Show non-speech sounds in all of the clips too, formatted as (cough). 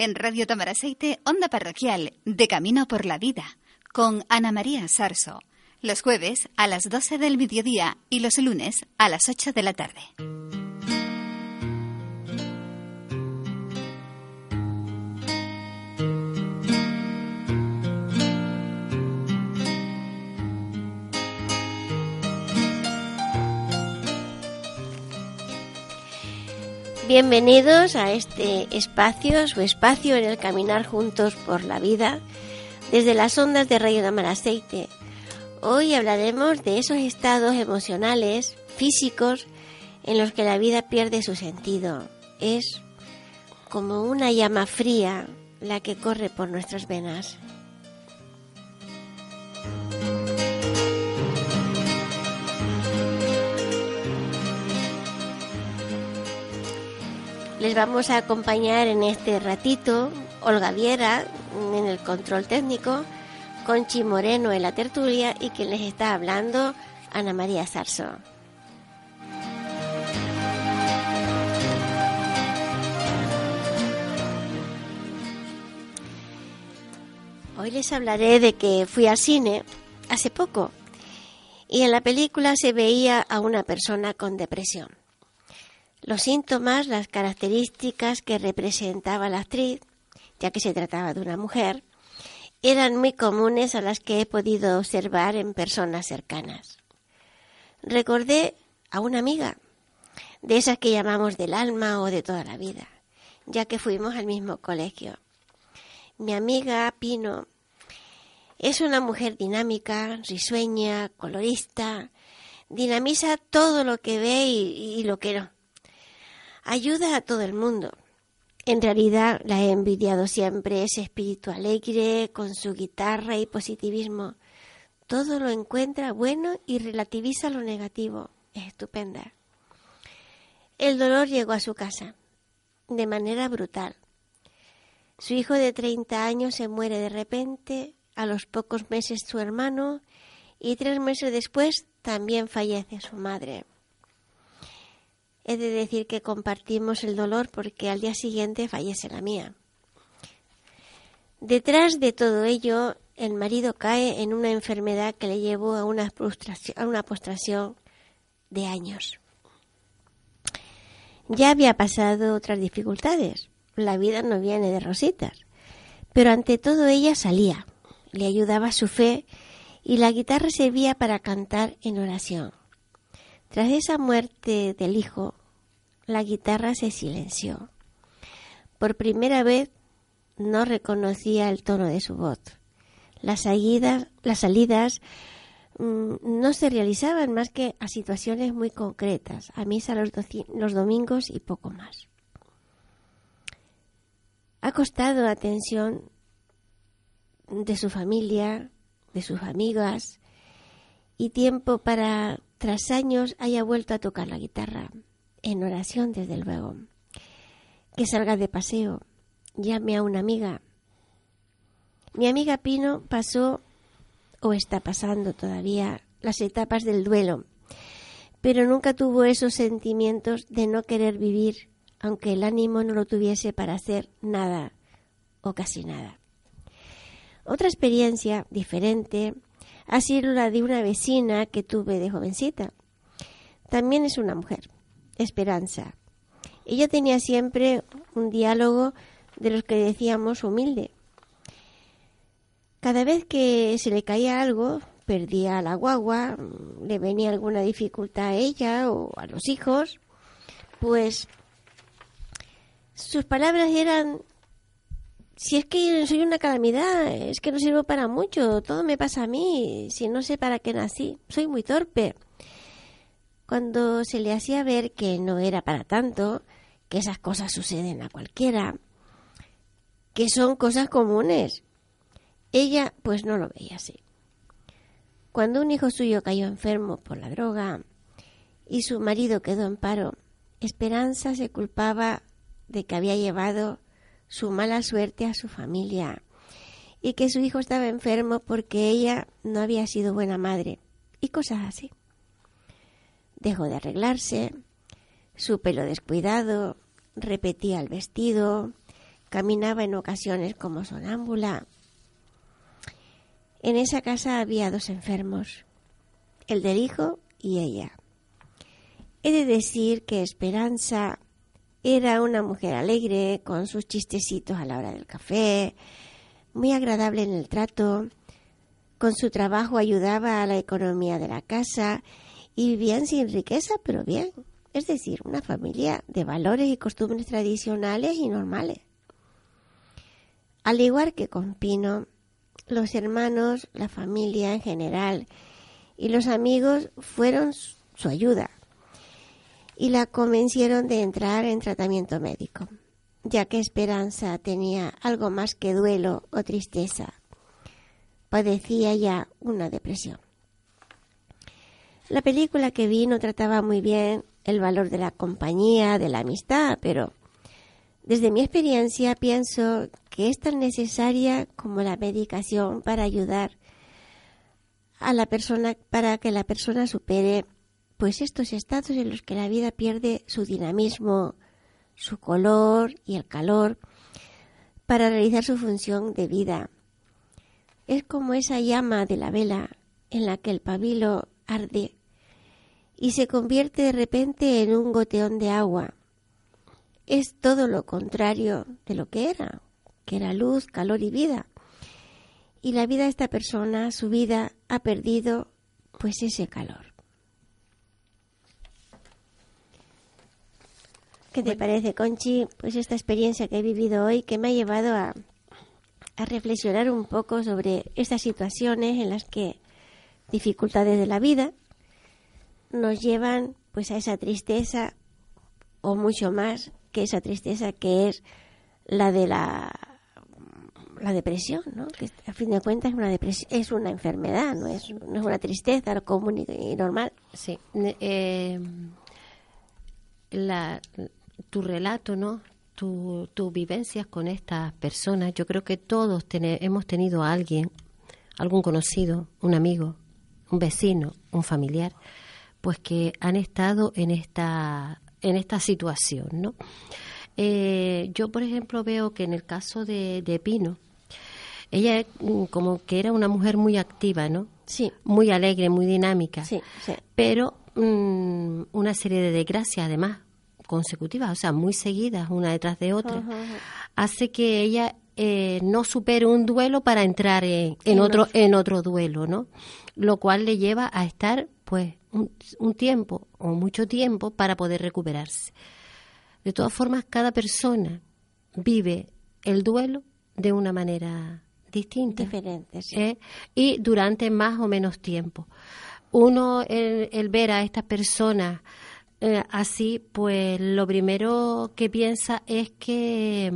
en Radio Tamaraceite, Onda Parroquial, de Camino por la Vida, con Ana María Sarso, los jueves a las 12 del mediodía y los lunes a las 8 de la tarde. Bienvenidos a este espacio, su espacio en el caminar juntos por la vida, desde las ondas de Rayo de Aceite. Hoy hablaremos de esos estados emocionales, físicos, en los que la vida pierde su sentido. Es como una llama fría la que corre por nuestras venas. Les vamos a acompañar en este ratito Olga Viera en el control técnico, Conchi Moreno en la tertulia y quien les está hablando, Ana María Sarso. Hoy les hablaré de que fui al cine hace poco y en la película se veía a una persona con depresión. Los síntomas, las características que representaba la actriz, ya que se trataba de una mujer, eran muy comunes a las que he podido observar en personas cercanas. Recordé a una amiga, de esas que llamamos del alma o de toda la vida, ya que fuimos al mismo colegio. Mi amiga Pino es una mujer dinámica, risueña, colorista, dinamiza todo lo que ve y, y lo que no ayuda a todo el mundo. En realidad la he envidiado siempre, es espíritu alegre, con su guitarra y positivismo. Todo lo encuentra bueno y relativiza lo negativo. Es estupenda. El dolor llegó a su casa, de manera brutal. Su hijo de 30 años se muere de repente, a los pocos meses su hermano, y tres meses después también fallece su madre. He de decir que compartimos el dolor porque al día siguiente fallece la mía. Detrás de todo ello, el marido cae en una enfermedad que le llevó a una, a una postración de años. Ya había pasado otras dificultades. La vida no viene de rositas. Pero ante todo ella salía, le ayudaba su fe y la guitarra servía para cantar en oración. Tras esa muerte del hijo, la guitarra se silenció. Por primera vez no reconocía el tono de su voz. Las salidas, las salidas mm, no se realizaban más que a situaciones muy concretas, a misa los, los domingos y poco más. Ha costado atención de su familia, de sus amigas y tiempo para tras años haya vuelto a tocar la guitarra, en oración desde luego. Que salga de paseo, llame a una amiga. Mi amiga Pino pasó o está pasando todavía las etapas del duelo, pero nunca tuvo esos sentimientos de no querer vivir, aunque el ánimo no lo tuviese para hacer nada o casi nada. Otra experiencia diferente ha sido la de una vecina que tuve de jovencita. También es una mujer, Esperanza. Ella tenía siempre un diálogo de los que decíamos humilde. Cada vez que se le caía algo, perdía la guagua, le venía alguna dificultad a ella o a los hijos, pues sus palabras eran si es que soy una calamidad, es que no sirvo para mucho, todo me pasa a mí, si no sé para qué nací, soy muy torpe. Cuando se le hacía ver que no era para tanto, que esas cosas suceden a cualquiera, que son cosas comunes, ella pues no lo veía así. Cuando un hijo suyo cayó enfermo por la droga y su marido quedó en paro, Esperanza se culpaba de que había llevado su mala suerte a su familia y que su hijo estaba enfermo porque ella no había sido buena madre y cosas así. Dejó de arreglarse, su pelo descuidado, repetía el vestido, caminaba en ocasiones como sonámbula. En esa casa había dos enfermos, el del hijo y ella. He de decir que Esperanza era una mujer alegre, con sus chistecitos a la hora del café, muy agradable en el trato, con su trabajo ayudaba a la economía de la casa y vivían sin riqueza, pero bien. Es decir, una familia de valores y costumbres tradicionales y normales. Al igual que con Pino, los hermanos, la familia en general y los amigos fueron su ayuda y la convencieron de entrar en tratamiento médico, ya que Esperanza tenía algo más que duelo o tristeza. Padecía ya una depresión. La película que vi no trataba muy bien el valor de la compañía, de la amistad, pero desde mi experiencia pienso que es tan necesaria como la medicación para ayudar a la persona para que la persona supere pues estos estados en los que la vida pierde su dinamismo, su color y el calor para realizar su función de vida. Es como esa llama de la vela en la que el pabilo arde y se convierte de repente en un goteón de agua. Es todo lo contrario de lo que era, que era luz, calor y vida. Y la vida de esta persona, su vida, ha perdido pues ese calor. ¿Qué te parece, Conchi? Pues esta experiencia que he vivido hoy que me ha llevado a, a reflexionar un poco sobre estas situaciones en las que dificultades de la vida nos llevan pues a esa tristeza o mucho más que esa tristeza que es la de la la depresión, ¿no? Que a fin de cuentas es una depresión, es una enfermedad, no es, no es una tristeza común y, normal. Sí. Eh, la, tu relato, ¿no? Tu, tus vivencias con estas personas, yo creo que todos hemos tenido a alguien, algún conocido, un amigo, un vecino, un familiar, pues que han estado en esta, en esta situación, ¿no? Eh, yo, por ejemplo, veo que en el caso de, de Pino, ella mm, como que era una mujer muy activa, ¿no? Sí. Muy alegre, muy dinámica. Sí, sí. Pero mm, una serie de desgracias, además, consecutivas, o sea, muy seguidas, una detrás de otra, hace que ella eh, no supere un duelo para entrar en, otro en otro duelo, ¿no? Lo cual le lleva a estar, pues, un, tiempo o mucho tiempo para poder recuperarse. De todas formas, cada persona vive el duelo de una manera distinta. Diferente, sí. ¿eh? Y durante más o menos tiempo. Uno, el ver a estas personas eh, así, pues lo primero que piensa es que,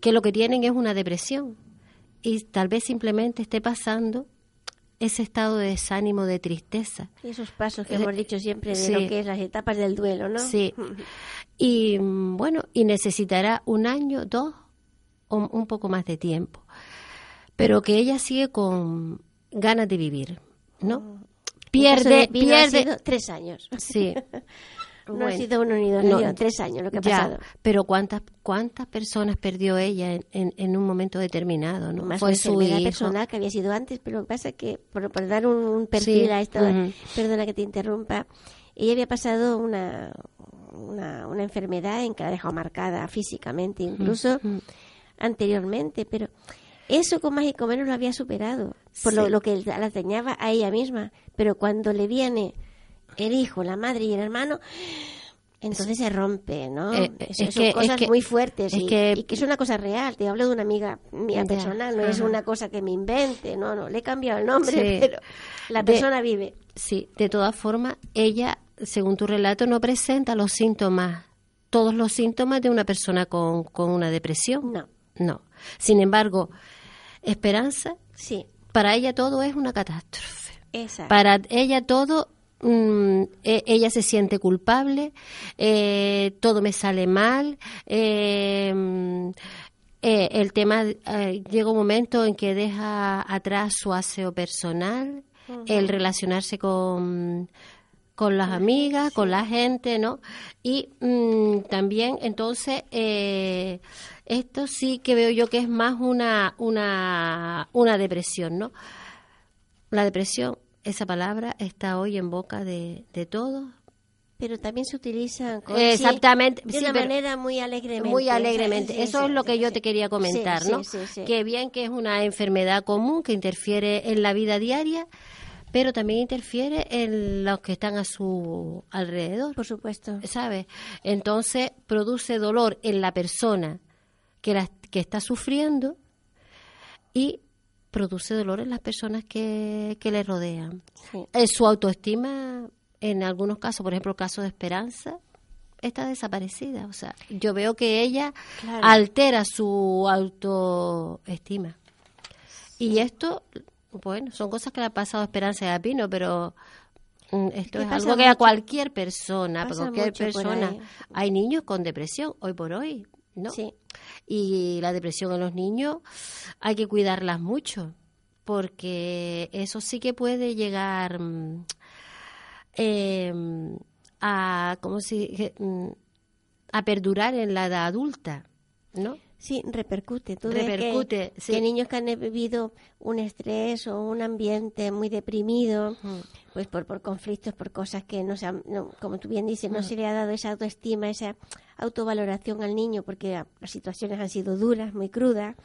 que lo que tienen es una depresión y tal vez simplemente esté pasando ese estado de desánimo, de tristeza. Y esos pasos que hemos dicho siempre de lo que es las etapas del duelo, ¿no? Sí. Y bueno, y necesitará un año, dos o un poco más de tiempo. Pero que ella sigue con ganas de vivir, ¿no? Oh pierde, pierde tres años. Sí. (laughs) no ha sido uno ni dos, no, tres años lo que ha pasado. Pero cuántas cuántas personas perdió ella en, en, un momento determinado, ¿no? Más Fue su persona que había sido antes, pero lo que pasa es que por, dar un, perfil a esto, perdona que te interrumpa, ella había pasado una, una, una, enfermedad en que la ha dejado marcada físicamente, incluso anteriormente, pero eso con más y con menos lo había superado, por lo, que la dañaba a ella misma. Pero cuando le viene el hijo, la madre y el hermano, entonces se rompe, ¿no? Eh, son cosas muy fuertes y, que, es una cosa real. Te hablo de una amiga mía personal, no es una cosa que me invente, no, no, le he cambiado el nombre, pero la persona vive. Sí, de todas formas, ella, según tu relato, no presenta los síntomas, todos los síntomas de una persona con, con una depresión. No. No. Sin embargo, Esperanza, sí. Para ella todo es una catástrofe. Exacto. Para ella todo mm, e, ella se siente culpable, eh, todo me sale mal, eh, eh, el tema llega un momento en que deja atrás su aseo personal, el relacionarse con con las amigas, con la gente, ¿no? Y mm, también entonces esto sí que veo yo que es más una, una, una depresión, ¿no? La depresión, esa palabra está hoy en boca de, de todos, pero también se utiliza exactamente de una manera muy alegremente muy alegremente. Eso es lo que yo te quería comentar no que bien que es una enfermedad común que interfiere en la vida diaria pero también interfiere en los que están a su alrededor por supuesto. sabes entonces produce dolor en la persona que la, que está sufriendo y produce dolor en las personas que, que le rodean. En su autoestima en algunos casos, por ejemplo, el caso de Esperanza, está desaparecida. O sea, yo veo que ella altera su autoestima. Y esto, bueno, son cosas que le ha pasado a Esperanza y a Pino, pero mm, esto es algo que a cualquier persona, a cualquier persona, hay niños con depresión hoy por hoy, ¿no? Sí. Y la depresión en los niños hay que cuidarlas mucho, porque eso sí que puede llegar mm, eh, a, como si, mm, a perdurar en la edad adulta, ¿no? Sí, repercute. Tú repercute, que, niños que han vivido un estrés o un ambiente muy deprimido, pues por, por conflictos, por cosas que no se han, como tú bien dices, no se le ha dado esa autoestima, esa autovaloración al niño porque las situaciones han sido duras, muy crudas,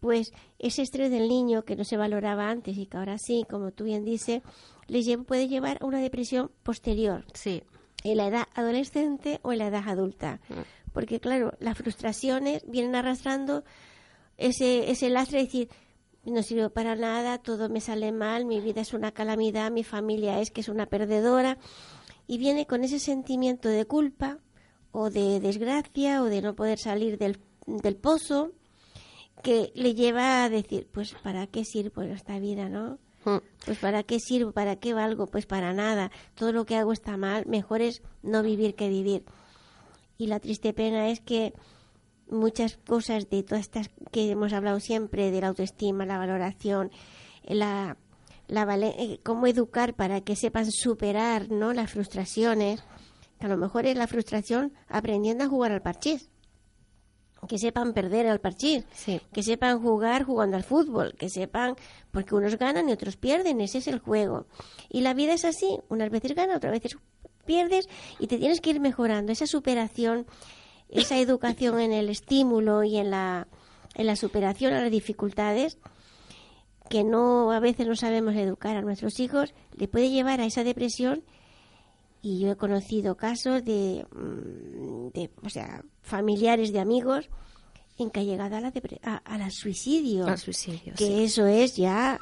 pues ese estrés del niño que no se valoraba antes y que ahora sí, como tú bien dices, le puede llevar a una depresión posterior. Sí. En la edad adolescente o en la edad adulta. Mm. Porque, claro, las frustraciones vienen arrastrando ese, ese lastre de decir, no sirvo para nada, todo me sale mal, mi vida es una calamidad, mi familia es que es una perdedora. Y viene con ese sentimiento de culpa o de desgracia o de no poder salir del, del pozo que le lleva a decir, pues, ¿para qué sirvo en esta vida, no? Mm. Pues para qué sirvo, para qué valgo, pues para nada. Todo lo que hago está mal, mejor es no vivir que vivir. Y la triste pena es que muchas cosas de todas estas que hemos hablado siempre, de la autoestima, la valoración, la, la eh, cómo educar para que sepan superar ¿no? las frustraciones, que a lo mejor es la frustración aprendiendo a jugar al parchís que sepan perder al parchís, que sepan jugar jugando al fútbol, que sepan, porque unos ganan y otros pierden, ese es el juego. Y la vida es así, unas veces ganas, otras veces pierdes y te tienes que ir mejorando. Esa superación, esa educación en el estímulo y en la, en la superación a las dificultades, que no a veces no sabemos educar a nuestros hijos, le puede llevar a esa depresión y yo he conocido casos de, mm, de o sea, familiares de amigos en que ha llegado a la, a, suicidio. Al suicidio, que eso es ya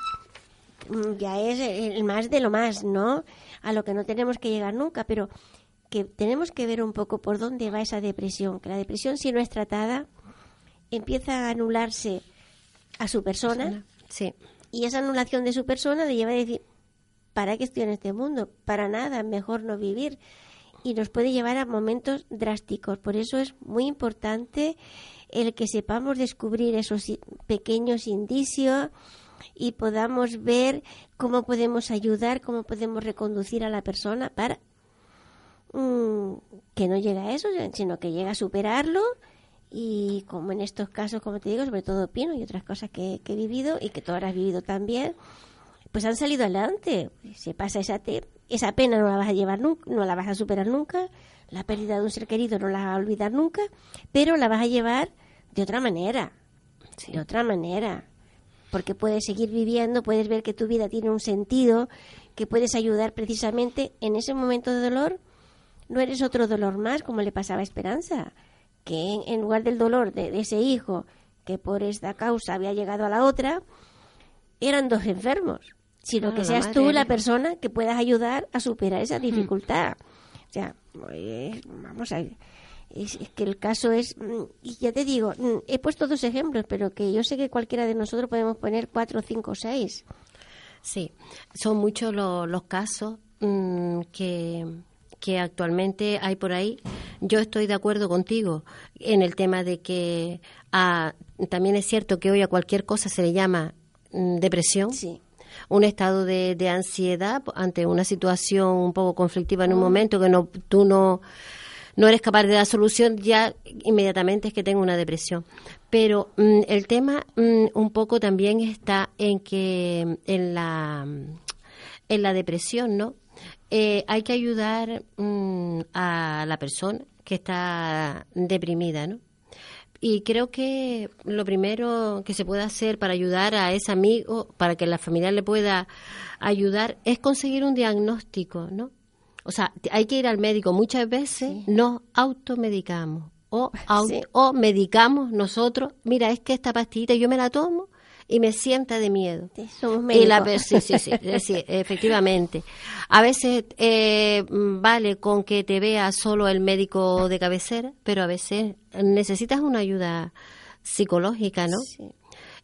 mm, ya es el más de lo más, ¿no? A lo que no tenemos que llegar nunca, pero que tenemos que ver un poco por dónde va esa depresión, que la depresión si no es tratada empieza a anularse a su persona, sí. y esa anulación de su persona le lleva a decir, ¿para qué estoy en este mundo? Para nada, mejor no vivir. Y nos puede llevar a momentos drásticos. Por eso es muy importante el que sepamos descubrir esos pequeños indicios y podamos ver cómo podemos ayudar, cómo podemos reconducir a la persona para mm, que no llegue a eso, sino que llegue a superarlo. Y como en estos casos, como te digo, sobre todo Pino y otras cosas que, que he vivido y que tú has vivido también, pues han salido adelante. Se pasa esa, esa pena, no la vas a llevar nunca, no la vas a superar nunca, la pérdida de un ser querido no la vas a olvidar nunca, pero la vas a llevar de otra manera, de otra manera, porque puedes seguir viviendo, puedes ver que tu vida tiene un sentido, que puedes ayudar precisamente en ese momento de dolor, no eres otro dolor más como le pasaba a Esperanza, que en, lugar del dolor de ese hijo que por esta causa había llegado a la otra, eran dos enfermos sino que seas tú la persona que puedas ayudar a superar esa dificultad. O sea, pues, vamos a es, que el caso es, mm, y ya te digo, mm, he puesto dos ejemplos, pero que yo sé que cualquiera de nosotros podemos poner cuatro, cinco, seis. Sí, son muchos los casos mm, que, que actualmente hay por ahí. Yo estoy de acuerdo contigo en el tema de que ah, también es cierto que hoy a cualquier cosa se le llama depresión. Sí un estado de, de ansiedad ante una situación un poco conflictiva en un momento que no tú no no eres capaz de dar solución, ya inmediatamente es que tengo una depresión. Pero mm, el tema mm, un poco también está en que en la, en la depresión, ¿no? Eh, hay que ayudar mm, a la persona que está deprimida, ¿no? Y creo que lo primero que se puede hacer para ayudar a ese amigo, para que la familia le pueda ayudar, es conseguir un diagnóstico, ¿no? O sea, hay que ir al médico. Muchas veces nos automedicamos o, (laughs) o medicamos nosotros. Mira, es que esta pastillita yo me la tomo y me sienta de miedo. Sí, somos médicos. sí, sí, sí, (laughs) efectivamente. A veces eh, vale con que te vea solo el médico de cabecera, pero a veces necesitas una ayuda psicológica, ¿no? Sí.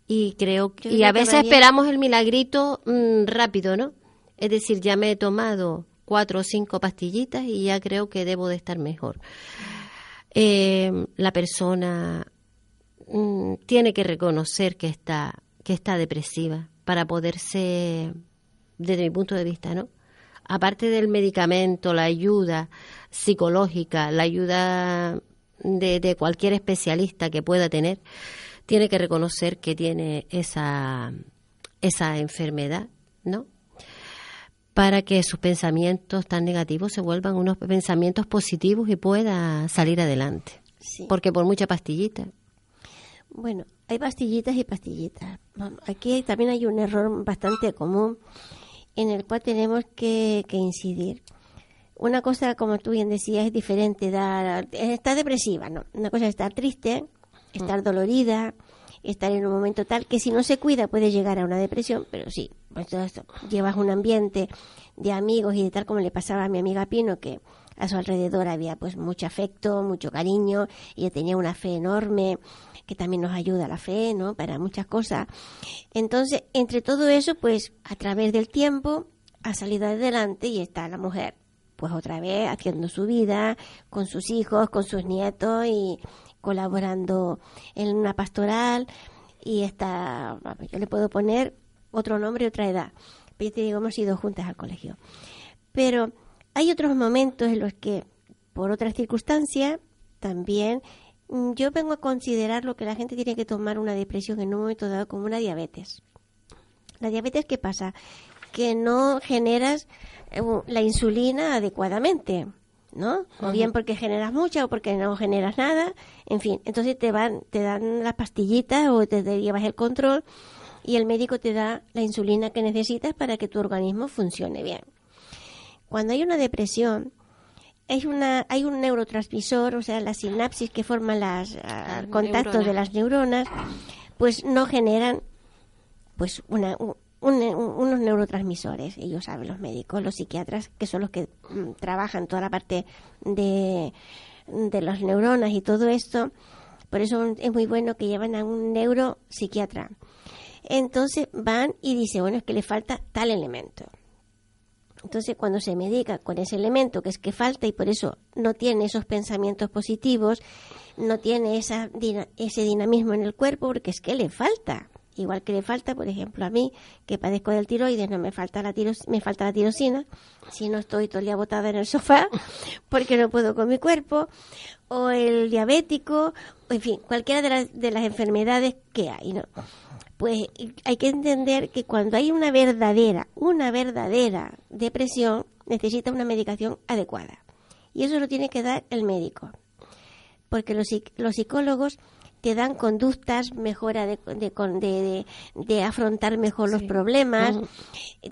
Y creo que, y a veces esperamos el milagrito mm, rápido, ¿no? Es decir, ya me he tomado cuatro o cinco pastillitas y ya creo que debo de estar mejor. Eh, la persona mm, tiene que reconocer que está que está depresiva para poderse, desde mi punto de vista, ¿no? Aparte del medicamento, la ayuda psicológica, la ayuda de, cualquier especialista que pueda tener, tiene que reconocer que tiene esa, esa enfermedad, ¿no? Para que sus pensamientos tan negativos se vuelvan unos pensamientos positivos y pueda salir adelante. Porque por mucha pastillita. Bueno, hay pastillitas y pastillitas. Aquí también hay un error bastante común en el cual tenemos que, incidir. Una cosa, como tú bien decías, es diferente. Dar, estar depresiva, ¿no? Una cosa es estar triste, estar mm. dolorida, estar en un momento tal que si no se cuida puede llegar a una depresión, pero sí, pues llevas un ambiente de amigos y de tal como le pasaba a mi amiga Pino, que a su alrededor había pues mucho afecto, mucho cariño, y ella tenía una fe enorme, que también nos ayuda la fe, ¿no? Para muchas cosas. Entonces, entre todo eso, pues a través del tiempo ha salido adelante y está la mujer, pues otra vez haciendo su vida con sus hijos, con sus nietos y colaborando en una pastoral y está, yo le puedo poner otro nombre y otra edad. Pero te digo, hemos ido juntas al colegio. Pero hay otros momentos en los que, por otras circunstancias, también yo vengo a considerar lo que la gente tiene que tomar una depresión en un momento dado como una diabetes. La diabetes, ¿qué pasa? Que no generas eh, la insulina adecuadamente, ¿no? O bien porque generas mucha o porque no generas nada, en fin. Entonces te van, te dan las pastillitas o te, te llevas el control y el médico te da la insulina que necesitas para que tu organismo funcione bien. Cuando hay una depresión, hay, una, hay un neurotransmisor, o sea, la sinapsis que forman las ah, contactos de las neuronas, pues no generan pues una, unos neurotransmisores, ellos saben, los médicos, los psiquiatras, que son los que mm, trabajan toda la parte de, de las neuronas y todo esto, por eso es muy bueno que llevan a un neuropsiquiatra. Entonces van y dicen, bueno, es que le falta tal elemento. Entonces, cuando se medica con ese elemento que es que falta y por eso no tiene esos pensamientos positivos, no tiene esa, ese dinamismo en el cuerpo, porque es que le falta. Igual que le falta, por ejemplo, a mí, que padezco del tiroides, no me falta la, me falta la tirosina, si no estoy todo el día botada en el sofá, (laughs) porque no puedo con mi cuerpo, o el diabético, en fin, cualquiera de las, de las enfermedades que hay, ¿no? pues hay que entender que cuando hay una verdadera, una verdadera depresión, necesita una medicación adecuada. Y eso lo tiene que dar el médico. Porque los, los psicólogos te dan conductas, mejora de, de, de, afrontar mejor los problemas,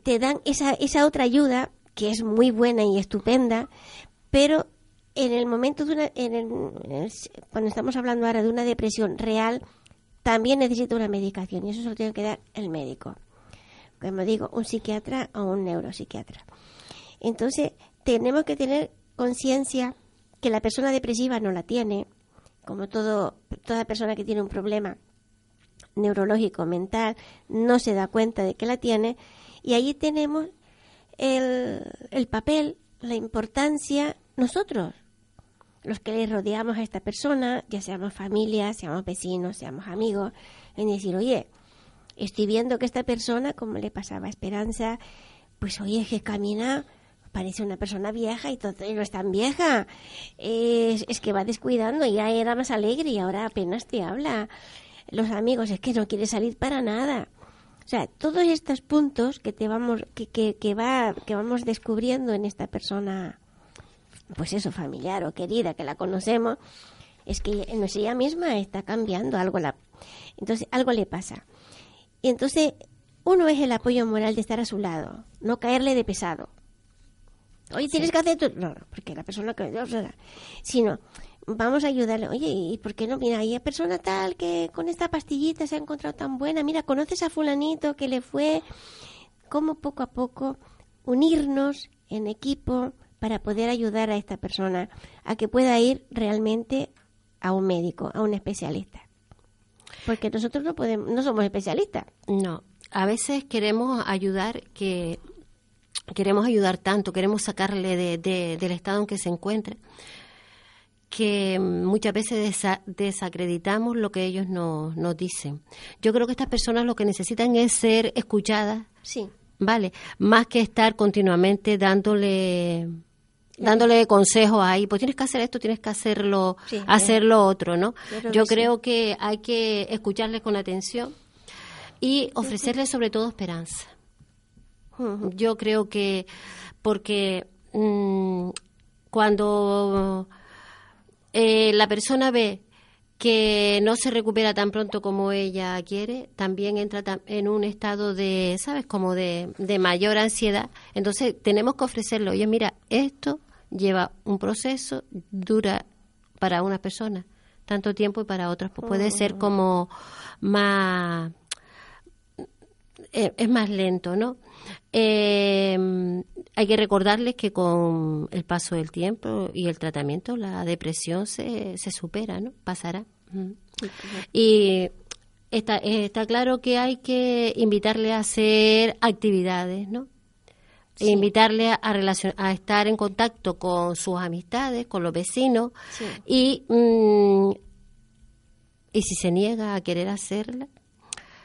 te dan esa, esa otra ayuda que es muy buena y estupenda, pero en el momento de una, en el, cuando estamos hablando ahora de una depresión real, también necesita una medicación y eso se lo tiene que dar el médico. Como digo, un psiquiatra o un neuropsiquiatra. Entonces, tenemos que tener conciencia que la persona depresiva no la tiene, como todo, toda persona que tiene un problema neurológico, mental, no se da cuenta de que la tiene, y ahí tenemos el, el papel, la importancia, nosotros, los que le rodeamos a esta persona, ya seamos familia, seamos vecinos, seamos amigos, en decir, oye, estoy viendo que esta persona, como le pasaba a Esperanza, pues oye, que camina parece una persona vieja y, todo, y no es tan vieja. Es, es que va descuidando, ya era más alegre y ahora apenas te habla. Los amigos, es que no quiere salir para nada. O sea, todos estos puntos que te vamos, que, que, que, va, que vamos descubriendo en esta persona, pues eso, familiar o querida, que la conocemos, es que no es ella misma está cambiando algo la, entonces algo le pasa. Y entonces uno es el apoyo moral de estar a su lado, no caerle de pesado. Oye, tienes que hacer tú. No, no, porque la persona que. Sino, vamos a ayudarle. Oye, ¿y por qué no? Mira, hay persona tal que con esta pastillita se ha encontrado tan buena. Mira, ¿conoces a Fulanito que le fue? Cómo poco a poco unirnos en equipo para poder ayudar a esta persona a que pueda ir realmente a un médico, a un especialista. Porque nosotros no podemos, no somos especialistas. No, a veces queremos ayudar que queremos ayudar tanto, queremos sacarle de, del estado en que se encuentra, que muchas veces desacreditamos lo que ellos nos, nos dicen. Yo creo que estas personas lo que necesitan es ser escuchadas, sí. ¿vale? Más que estar continuamente dándole dándole consejos ahí, pues tienes que hacer esto, tienes que hacerlo, hacer lo otro, ¿no? Yo creo que hay que escucharles con atención y ofrecerles sobre todo esperanza. Yo creo que porque mm, cuando eh, la persona ve que no se recupera tan pronto como ella quiere, también entra en un estado de, ¿sabes?, como de, de mayor ansiedad. Entonces tenemos que ofrecerle, oye, mira, esto lleva un proceso, dura para unas personas tanto tiempo y para otras pues puede ser como más eh, es más lento, ¿no? Eh, hay que recordarles que con el paso del tiempo y el tratamiento la depresión se, se supera, ¿no? Pasará. Y está, está claro que hay que invitarle a hacer actividades, ¿no? Invitarle a, a estar en contacto con sus amistades, con los vecinos y, mm, y si se niega a querer hacerla,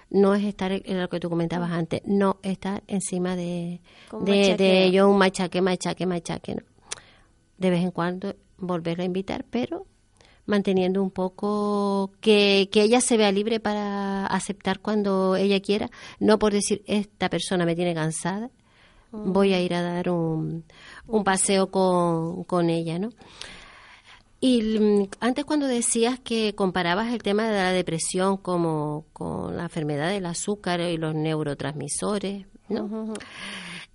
no es estar en lo que tú comentabas antes, no estar encima de, de, ello un machaque, machaque, machaque. ¿no? De vez en cuando volverlo a invitar, pero manteniendo un poco que, que ella se vea libre para aceptar cuando ella quiera, no por decir esta persona me tiene cansada, voy a ir a dar un, un paseo con, con ella, ¿no? Y mm, antes cuando decías que comparabas el tema de la depresión como con la enfermedad del azúcar y los neurotransmisores, ¿no?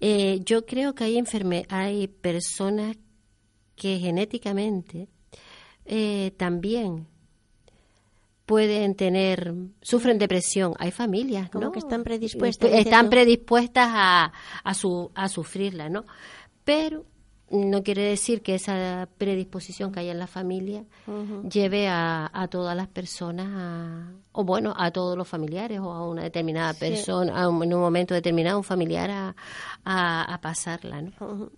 Eh, yo creo que hay enferme hay personas que genéticamente eh, también pueden tener, sufren depresión. Hay familias, ¿no? que están predispuestas. Están predispuestas a, a, su, a sufrirla, ¿no? Pero no quiere decir que esa predisposición que hay en la familia lleve a, a, todas las personas, o bueno, a todos los familiares o a una determinada persona, en un momento determinado, un familiar a, a, pasarla. ¿no?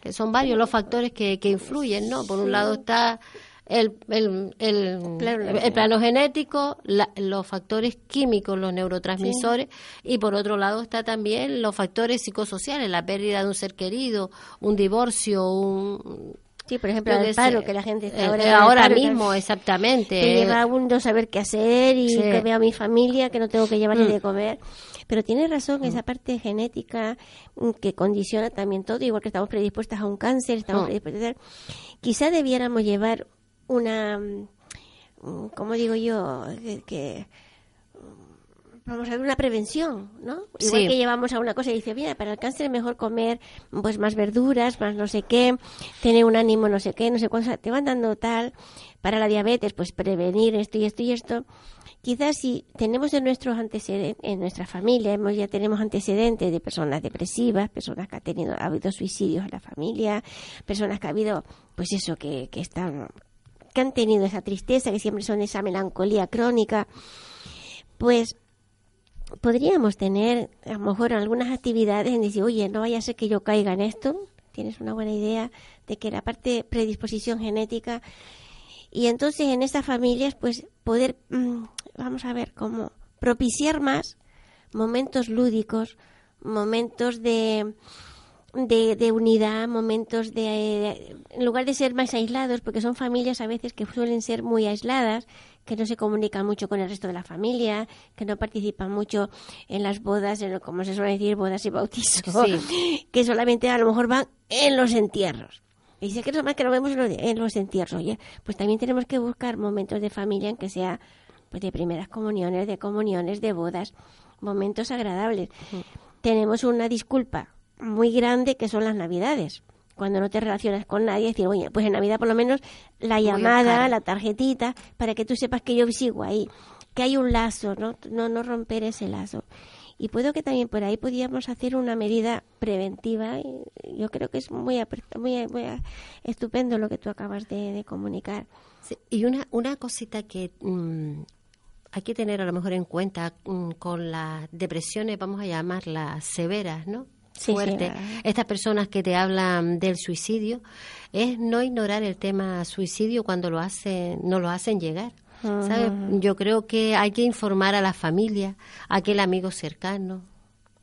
que son varios los factores que, que influyen, ¿no? Por un lado está el, el, el, plano genético, los factores químicos, los neurotransmisores, y por otro lado está también los factores psicosociales, la pérdida de un ser querido, un divorcio, un... Sí, por ejemplo, el paro, que la gente está eh, ahora, mismo, exactamente. Que lleva a uno saber qué hacer y que veo a mi familia, que no tengo que llevarle mm. de comer. Pero tiene razón mm. esa parte genética mm, que condiciona también todo, igual que estamos predispuestas a un cáncer, estamos predispuestas Quizá debiéramos llevar una, mm, como digo yo, que, mm, vamos a ver una prevención, ¿no? Igual que llevamos a una cosa y dice, mira, para el cáncer es mejor comer pues más verduras, más no sé qué, tener un ánimo no sé qué, no sé cuánto, te van dando tal, para la diabetes, pues prevenir esto y esto y esto. Quizás si tenemos en nuestros antecedentes, en nuestra familia, hemos, ya tenemos antecedentes de personas depresivas, personas que han tenido, ha habido suicidios en la familia, personas que ha habido, pues eso, que, que están que han tenido esa tristeza, que siempre son esa melancolía crónica, pues podríamos tener a lo mejor algunas actividades en decir, oye, no vaya a ser que yo caiga en esto, tienes una buena idea de que la parte predisposición genética. Y entonces en estas familias pues poder, mm, vamos a ver, cómo propiciar más momentos lúdicos, momentos de de, de unidad, momentos de, en lugar de ser más aislados, porque son familias a veces que suelen ser muy aisladas, que no se comunican mucho con el resto de la familia, que no participan mucho en las bodas, en lo, como se suele decir, bodas y bautizos, (laughs) que solamente a lo mejor van en los entierros. Y dice que es más que lo vemos en los, en los entierros. Oye, pues también tenemos que buscar momentos de familia en que sea pues, de primeras comuniones, de comuniones, de bodas, momentos agradables. Tenemos una disculpa muy grande que son las navidades. Cuando no te relacionas con nadie, decir, oye, pues en Navidad por lo menos la llamada, la tarjetita, para que tú sepas que yo sigo ahí, que hay un lazo, ¿no? No, no romper ese lazo. Y puedo que también por ahí podíamos hacer una medida preventiva. Y yo creo que es muy, muy, muy estupendo lo que tú acabas de, comunicar. y una, una cosita que mm, hay que tener a lo mejor en cuenta mm, con las depresiones, vamos a llamarlas severas, ¿no? Fuerte, estas personas que te hablan del suicidio, es no ignorar el tema suicidio cuando lo hacen, no lo hacen llegar. ¿sabes? Yo creo que hay que informar a la familia, a aquel amigo cercano,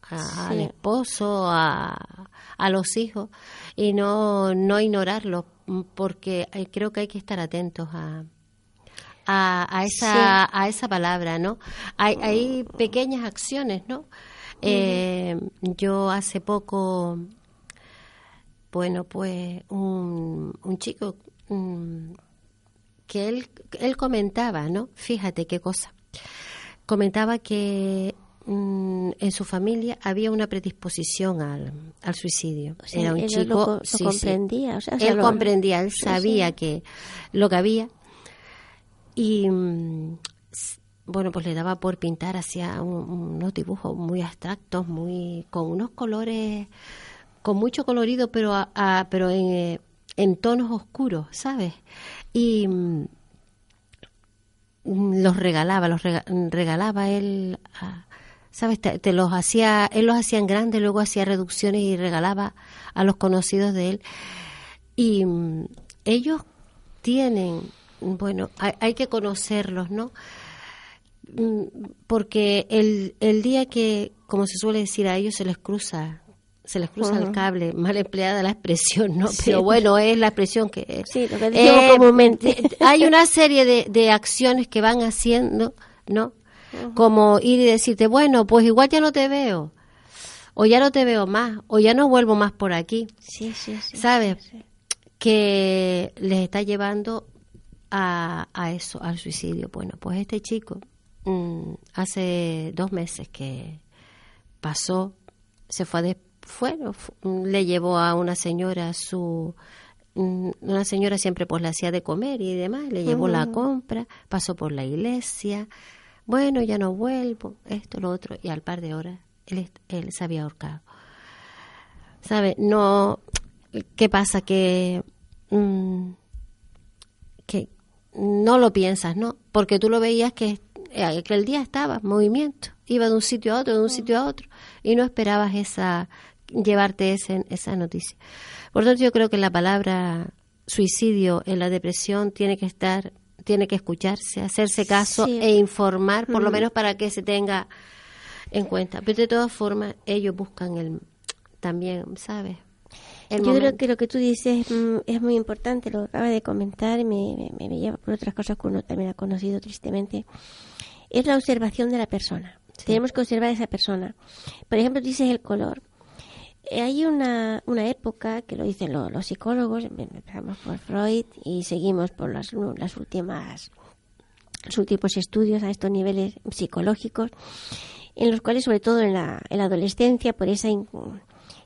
al esposo, a, a, los hijos, y no, no ignorarlo, porque creo que hay que estar atentos a, a, esa, a esa palabra, ¿no? Hay, hay pequeñas acciones, ¿no? Eh, yo hace poco, bueno, pues un, un chico que él, él comentaba, ¿no? Fíjate qué cosa. Comentaba que mm, en su familia había una predisposición al, al suicidio. Era un chico. Lo, comprendía. él comprendía, él sabía que lo que había. Y mm, bueno, pues le daba por pintar hacia unos dibujos muy abstractos, muy con unos colores, con mucho colorido, pero a, pero en, en, tonos oscuros, ¿sabes? Y mm, los regalaba, los regalaba él, ¿sabes? Te, los hacía, él los hacía en grande, luego hacía reducciones y regalaba a los conocidos de él. Y mm, ellos tienen, bueno, hay que conocerlos, ¿no? Mm, porque el, el día que, como se suele decir, a ellos se les cruza se les cruza el cable, mal empleada la expresión, ¿no? Pero bueno, es la expresión que... Sí, lo que eh, comúnmente. Hay una serie de, de acciones que van haciendo, ¿no? Como ir y decirte, bueno, pues igual ya no te veo, o ya no te veo más, o ya no vuelvo más por aquí. Sí, sí, sí. ¿Sabes? Que les está llevando a, a eso, al suicidio. Bueno, pues este chico Mm, hace dos meses que pasó, se fue de fuera, le llevó a una señora su mm, una señora siempre pues le hacía de comer y demás, le llevó la compra, pasó por la iglesia, bueno, ya no vuelvo, esto, lo otro, y al par de horas él, él se había ahorcado. ¿Sabe? No, ¿qué pasa? Que, mm, que no lo piensas, ¿no? Porque tú lo veías que eh, que el día estaba en movimiento, iba de un sitio a otro, de un sitio a otro, y no esperabas esa llevarte ese, esa noticia. Por lo tanto, yo creo que la palabra suicidio en la depresión tiene que estar, tiene que escucharse, hacerse caso e informar, por lo mm. menos para que se tenga en cuenta. Pero de todas formas, ellos buscan el también, ¿sabes? Yo creo que lo que tú dices mm, es muy importante, lo acaba de comentar, me, me, me, lleva por otras cosas que uno también ha conocido tristemente es la observación de la persona. Tenemos que observar a esa persona. Por ejemplo, dices el color. Eh, hay una, una época que lo dicen los, psicólogos, empezamos por Freud y seguimos por las, las últimas los últimos estudios a estos niveles psicológicos, en los cuales, sobre todo en la, en la adolescencia, por esa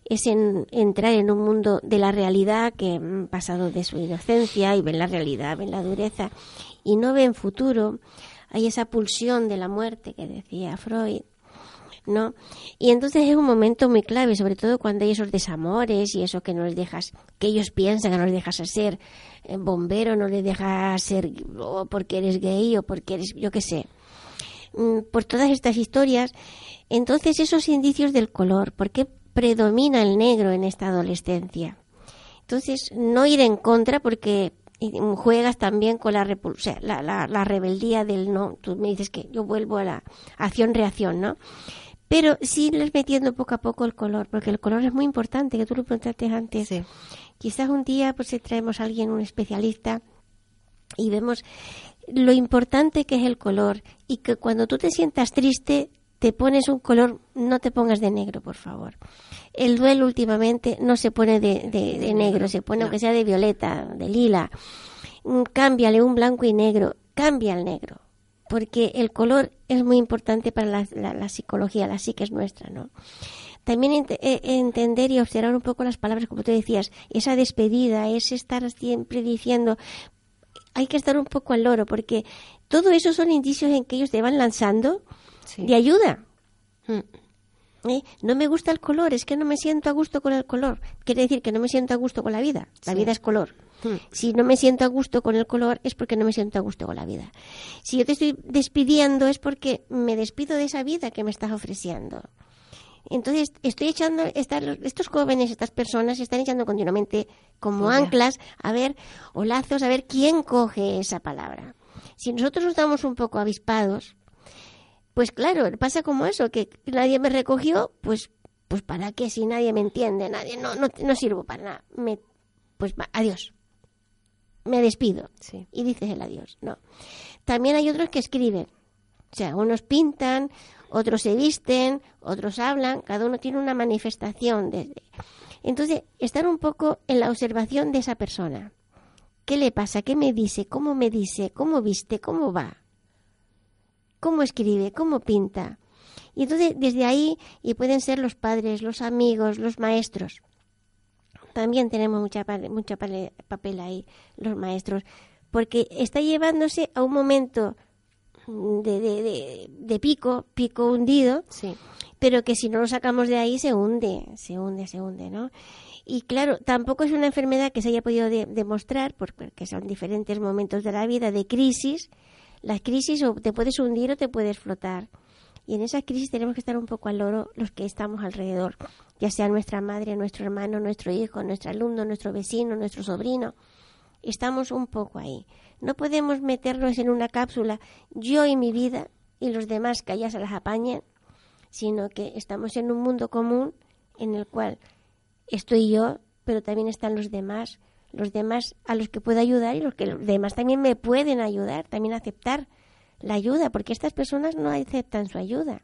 es en, entrar en un mundo de la realidad que han pasado de su inocencia y ven la realidad, ven la dureza y no ven futuro, hay esa pulsión de la muerte que decía Freud, ¿no? Y entonces es un momento muy clave, sobre todo cuando hay esos desamores y eso que no les dejas, que ellos piensan que no les dejas ser eh, bombero, no les dejas ser porque eres gay o porque eres, yo qué sé. Mm, por todas estas historias, entonces esos indicios del color, ¿por qué predomina el negro en esta adolescencia? Entonces, no ir en contra porque juegas también con la, la, la, rebeldía del no. Tú me dices que yo vuelvo a la acción-reacción, ¿no? Pero sí les metiendo poco a poco el color, porque el color es muy importante, que tú lo preguntaste antes. Sí. Quizás un día pues traemos a alguien, un especialista, y vemos lo importante que es el color y que cuando tú te sientas triste te pones un color, no te pongas de negro, por favor. El duelo últimamente no se pone de, de, negro, se pone aunque sea de violeta, de lila. Mm, cámbiale un blanco y negro, cambia el negro, porque el color es muy importante para la, la, psicología, la psique es nuestra, ¿no? También eh, entender y observar un poco las palabras, como tú decías, esa despedida, es estar siempre diciendo, hay que estar un poco al loro, porque todo eso son indicios en que ellos te van lanzando de ayuda. Hmm. ¿Eh? No me gusta el color, es que no me siento a gusto con el color. Quiere decir que no me siento a gusto con la vida. La vida es color. Hmm. Si no me siento a gusto con el color es porque no me siento a gusto con la vida. Si yo te estoy despidiendo es porque me despido de esa vida que me estás ofreciendo. Entonces, estoy echando, estos jóvenes, estas personas, están echando continuamente como anclas, a ver, o lazos, a ver quién coge esa palabra. Si nosotros estamos un poco avispados, pues claro, pasa como eso, que nadie me recogió, pues, pues para qué, si nadie me entiende, nadie, no, no, no sirvo para nada. Me, pues adiós. Me despido. Sí. Y dices el adiós. No. También hay otros que escriben. O sea, unos pintan, otros se visten, otros hablan, cada uno tiene una manifestación. Desde... Entonces, estar un poco en la observación de esa persona. ¿Qué le pasa? ¿Qué me dice? ¿Cómo me dice? ¿Cómo viste? ¿Cómo va? ¿Cómo escribe? ¿Cómo pinta? Y entonces, desde ahí, y pueden ser los padres, los amigos, los maestros. También tenemos mucha, mucha papel ahí, los maestros, porque está llevándose a un momento de, de, de, pico, pico hundido, sí. pero que si no lo sacamos de ahí se hunde, se hunde, se hunde, ¿no? Y claro, tampoco es una enfermedad que se haya podido demostrar, porque son diferentes momentos de la vida, de crisis. Las crisis o te puedes hundir o te puedes flotar. Y en esa crisis tenemos que estar un poco al loro los que estamos alrededor, ya sea nuestra madre, nuestro hermano, nuestro hijo, nuestro alumno, nuestro vecino, nuestro sobrino. Estamos un poco ahí. No podemos meternos en una cápsula, yo y mi vida, y los demás que allá se las apañen, sino que estamos en un mundo común en el cual estoy yo, pero también están los demás, los demás a los que puedo ayudar y los que los demás también me pueden ayudar, también aceptar la ayuda, porque estas personas no aceptan su ayuda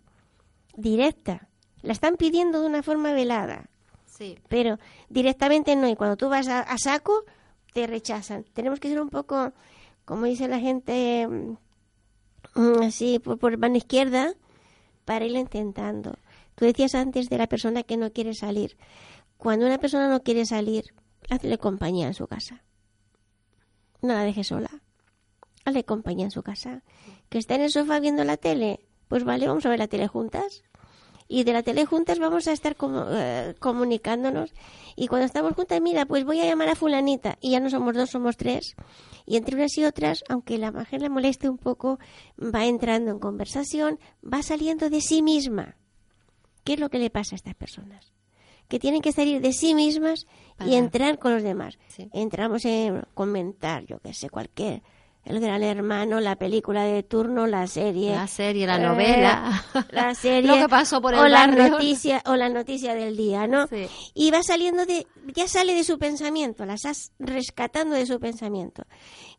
directa, la están pidiendo de una forma velada. Sí. Pero directamente no, y cuando tú vas a saco, te rechazan. Tenemos que ser un poco como dice la gente, mm, así por, por mano izquierda, para ir intentando. Tú decías antes de la persona que no quiere salir. Cuando una persona no quiere salir, hazle compañía en su casa. No la dejes sola. Hazle compañía en su casa. Que está en el sofá viendo la tele. Pues vale, vamos a ver la tele juntas y de la tele juntas vamos a estar como, eh, comunicándonos y cuando estamos juntas, mira, pues voy a llamar a fulanita y ya no somos dos, somos tres y entre unas y otras, aunque la mujer le moleste un poco, va entrando en conversación, va saliendo de sí misma. ¿Qué es lo que le pasa a estas personas? Que tienen que salir de sí mismas y entrar con los demás. Entramos en comentar, yo qué sé, cualquier el Gran Hermano, la película de turno, la serie. La serie, la novela. (laughs) la (laughs) serie. Lo que pasó por el o la noticia O la noticia del día, ¿no? Y va saliendo de, ya sale de su pensamiento, la estás rescatando de su pensamiento.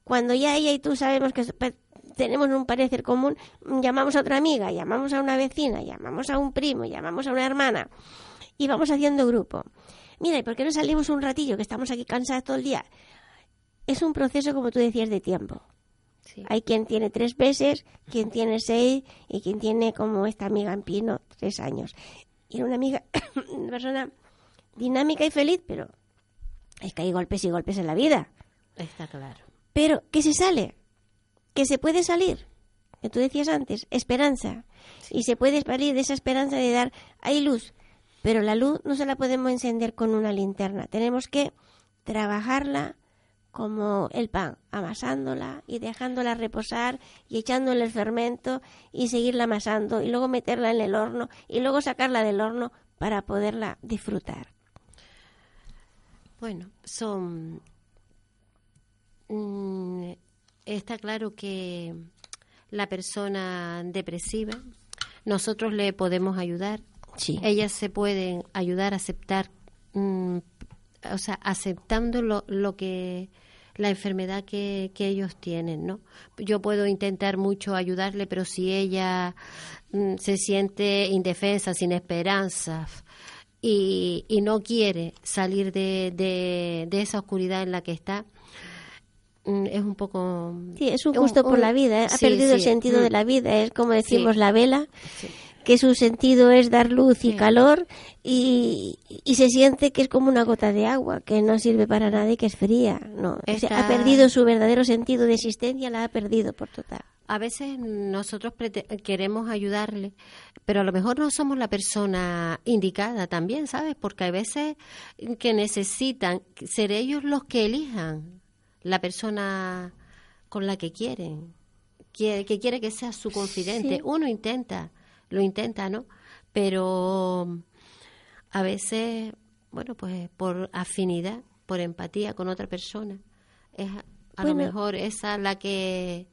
Cuando ya ella y tú sabemos que tenemos un parecer común, llamamos a otra amiga, llamamos a una vecina, llamamos a un primo, llamamos a una hermana y vamos haciendo grupo. Mira, ¿y por qué no salimos un ratillo que estamos aquí cansadas todo el día? Es un proceso, como tú decías, de tiempo. Hay quien tiene tres meses, quien tiene seis y quien tiene, como esta amiga en Pino, tres años. Y era una amiga, (coughs) una persona dinámica y feliz, pero es que hay golpes y golpes en la vida. Está claro. Pero que se sale, que se puede salir. Que tú decías antes, esperanza. Y se puede salir de esa esperanza de dar, hay luz, pero la luz no se la podemos encender con una linterna. Tenemos que trabajarla como el pan, amasándola y dejándola reposar y echándole el fermento y seguirla amasando y luego meterla en el horno y luego sacarla del horno para poderla disfrutar. Bueno, son... Mm, está claro que la persona depresiva nosotros le podemos ayudar. Sí. Ellas se pueden ayudar a aceptar, mm, o sea, aceptando lo, lo que la enfermedad que, que, ellos tienen, ¿no? Yo puedo intentar mucho ayudarle, pero si ella mm, se siente indefensa, sin esperanza y, y no quiere salir de, de, de, esa oscuridad en la que está, mm, es un poco... Sí, es un gusto por la vida, ¿eh? ha sí, perdido sí. el sentido Mm. de la vida, es como decimos Sí. la vela. Que su sentido es dar luz y Sí. calor y, y se siente que es como una gota de agua, que no sirve para nada y que es fría. No, O sea, Está- ha perdido su verdadero sentido de existencia, la ha perdido por total. A veces nosotros queremos ayudarle, pero a lo mejor no somos la persona indicada también, ¿sabes? Porque hay veces que necesitan ser ellos los que elijan la persona con la que quieren, que, que quiere que sea su confidente. Sí. Uno intenta, lo intenta, ¿no? Pero a veces, bueno, pues por afinidad, por empatía con otra persona, es a lo mejor esa la que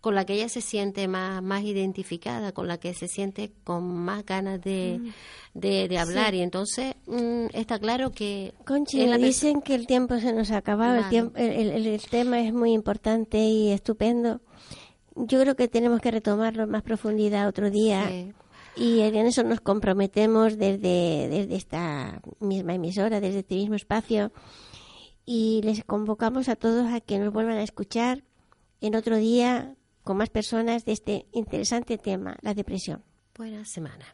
con la que ella se siente más, más identificada, con la que se siente con más ganas de, de, de hablar. Y entonces mm, está claro que Conchi, me dicen que el tiempo se nos ha acabado, el, tiempo, el, el- el tema es muy importante y estupendo. Yo creo que tenemos que retomarlo en más profundidad otro día. Sí. Y en eso nos comprometemos desde, desde esta misma emisora, desde este mismo espacio. Y les convocamos a todos a que nos vuelvan a escuchar en otro día con más personas de este interesante tema, la depresión. Buena semana.